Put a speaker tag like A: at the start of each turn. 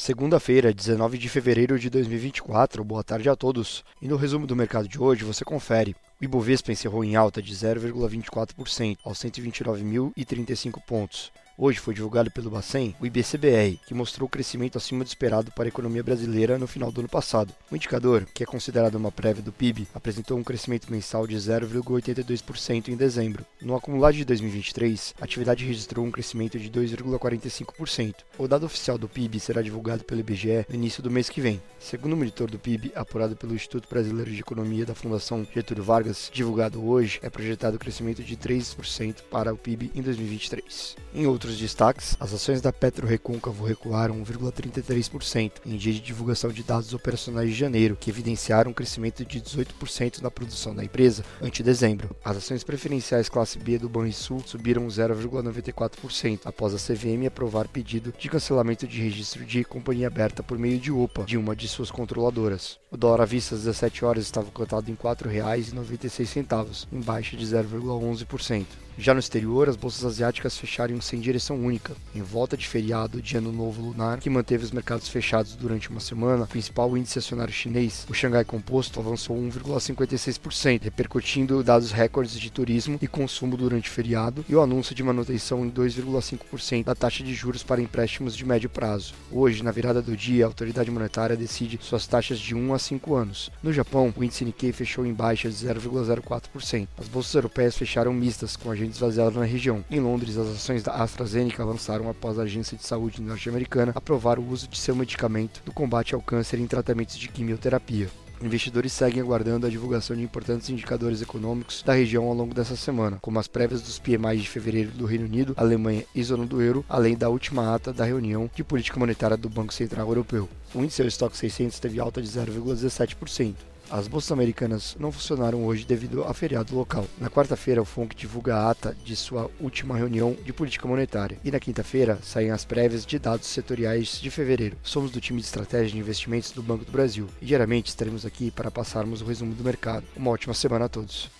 A: Segunda-feira, 19 de fevereiro de 2024. Boa tarde a todos. E no resumo do mercado de hoje você confere. O Ibovespa encerrou em alta de 0,24% aos 129.035 pontos. Hoje foi divulgado pelo Bacen o IBCBR, que mostrou crescimento acima do esperado para a economia brasileira no final do ano passado. O indicador, que é considerado uma prévia do PIB, apresentou um crescimento mensal de 0,82% em dezembro. No acumulado de 2023, a atividade registrou um crescimento de 2,45%. O dado oficial do PIB será divulgado pelo IBGE no início do mês que vem. Segundo o monitor do PIB, apurado pelo Instituto Brasileiro de Economia da Fundação Getúlio Vargas, divulgado hoje, é projetado o crescimento de 3% para o PIB em 2023. Em outros outros destaques, as ações da Petro Recôncavo recuaram 1,33% em dia de divulgação de dados operacionais de janeiro, que evidenciaram um crescimento de 18% na produção da empresa ante dezembro. As ações preferenciais classe B do Banrisul subiram 0,94% após a CVM aprovar pedido de cancelamento de registro de companhia aberta por meio de OPA de uma de suas controladoras. O dólar à vista às 17 horas estava cotado em R$ 4,96, em baixa de 0,11%. Já no exterior, as bolsas asiáticas fecharam sem direção única, em volta de feriado de Ano Novo Lunar, que manteve os mercados fechados durante uma semana. O principal índice acionário chinês, o Xangai Composto, avançou 1,56%, repercutindo dados recordes de turismo e consumo durante o feriado e o anúncio de manutenção em 2,5% da taxa de juros para empréstimos de médio prazo. Hoje, na virada do dia, a autoridade monetária decide suas taxas de 1 a 5 anos. No Japão, o índice Nikkei fechou em baixa de 0,04%. As bolsas europeias fecharam mistas, com agentes baseados na região. Em Londres, as ações da AstraZeneca avançaram após a Agência de Saúde norte-americana aprovar o uso de seu medicamento no combate ao câncer em tratamentos de quimioterapia. Investidores seguem aguardando a divulgação de importantes indicadores econômicos da região ao longo dessa semana, como as prévias dos PMI de fevereiro do Reino Unido, Alemanha e zona do euro, além da última ata da reunião de política monetária do Banco Central Europeu. O índice Stock 600 teve alta de 0,17%. As bolsas americanas não funcionaram hoje devido a feriado local. Na quarta-feira, o FONC divulga a ata de sua última reunião de política monetária. E na quinta-feira, saem as prévias de dados setoriais de fevereiro. Somos do time de estratégia de investimentos do Banco do Brasil e diariamente estaremos aqui para passarmos o resumo do mercado. Uma ótima semana a todos.